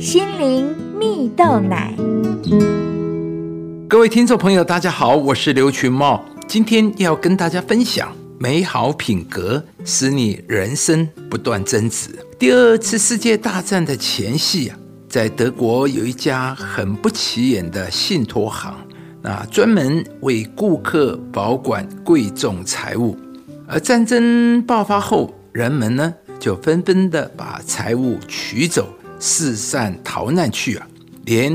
心灵蜜豆奶。各位听众朋友，大家好，我是刘群茂，今天要跟大家分享美好品格使你人生不断增值。第二次世界大战的前夕啊，在德国有一家很不起眼的信托行，那专门为顾客保管贵重财物。而战争爆发后，人们呢就纷纷的把财物取走。四散逃难去啊，连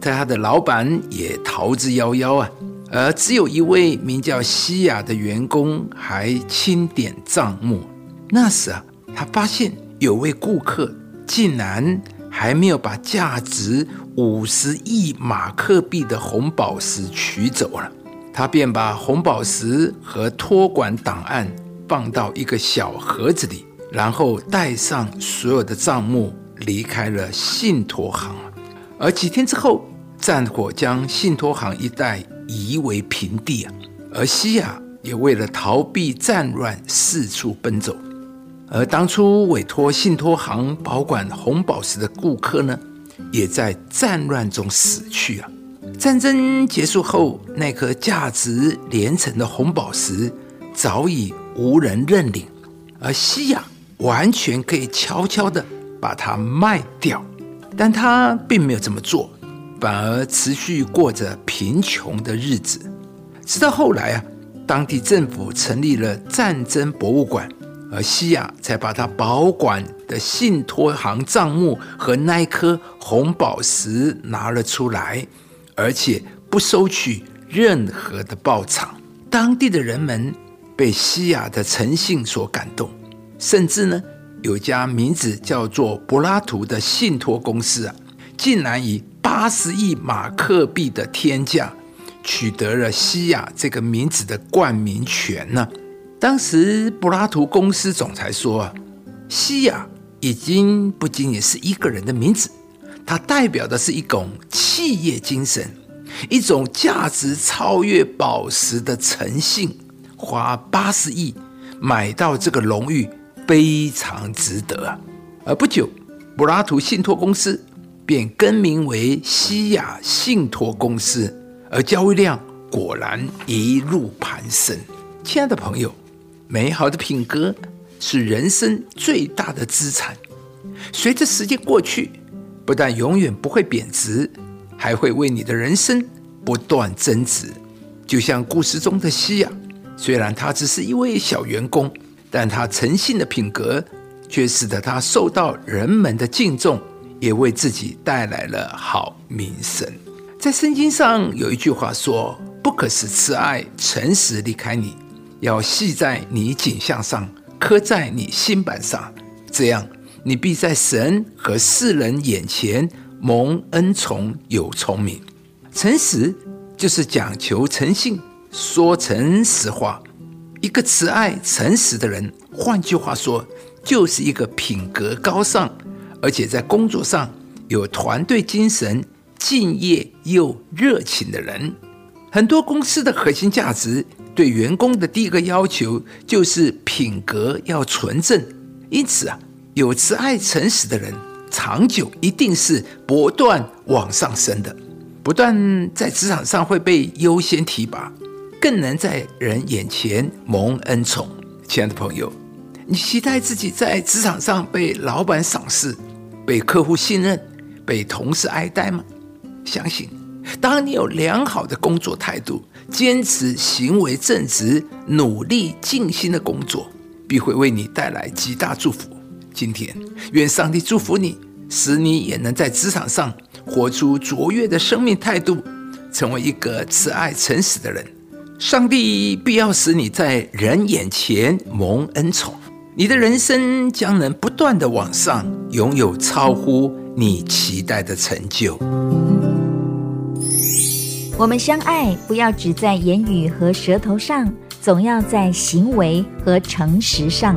他的老板也逃之夭夭啊，而只有一位名叫西亚的员工还清点账目。那时啊，他发现有位顾客竟然还没有把价值五十亿马克币的红宝石取走了，他便把红宝石和托管档案放到一个小盒子里，然后带上所有的账目。离开了信托行，而几天之后，战火将信托行一带夷为平地啊。而西亚也为了逃避战乱四处奔走，而当初委托信托行保管红宝石的顾客呢，也在战乱中死去啊。战争结束后，那颗价值连城的红宝石早已无人认领，而西亚完全可以悄悄的。把它卖掉，但他并没有这么做，反而持续过着贫穷的日子。直到后来啊，当地政府成立了战争博物馆，而西亚才把他保管的信托行账目和那一颗红宝石拿了出来，而且不收取任何的报偿。当地的人们被西亚的诚信所感动，甚至呢。有家名字叫做柏拉图的信托公司啊，竟然以八十亿马克币的天价取得了西亚这个名字的冠名权呢。当时柏拉图公司总裁说啊，西亚已经不仅仅是一个人的名字，它代表的是一种企业精神，一种价值超越宝石的诚信。花八十亿买到这个荣誉。非常值得！而不久，柏拉图信托公司便更名为西亚信托公司，而交易量果然一路攀升。亲爱的朋友，美好的品格是人生最大的资产。随着时间过去，不但永远不会贬值，还会为你的人生不断增值。就像故事中的西亚，虽然他只是一位小员工。但他诚信的品格，却使得他受到人们的敬重，也为自己带来了好名声。在圣经上有一句话说：“不可使慈爱、诚实离开你，要系在你颈项上，刻在你心板上，这样你必在神和世人眼前蒙恩宠，有聪明。诚实就是讲求诚信，说诚实话。”一个慈爱、诚实的人，换句话说，就是一个品格高尚，而且在工作上有团队精神、敬业又热情的人。很多公司的核心价值，对员工的第一个要求就是品格要纯正。因此啊，有慈爱、诚实的人，长久一定是不断往上升的，不断在职场上会被优先提拔。更能在人眼前蒙恩宠，亲爱的朋友，你期待自己在职场上被老板赏识、被客户信任、被同事爱戴吗？相信，当你有良好的工作态度，坚持行为正直、努力尽心的工作，必会为你带来极大祝福。今天，愿上帝祝福你，使你也能在职场上活出卓越的生命态度，成为一个慈爱诚实的人。上帝必要使你在人眼前蒙恩宠，你的人生将能不断的往上，拥有超乎你期待的成就。我们相爱，不要只在言语和舌头上，总要在行为和诚实上。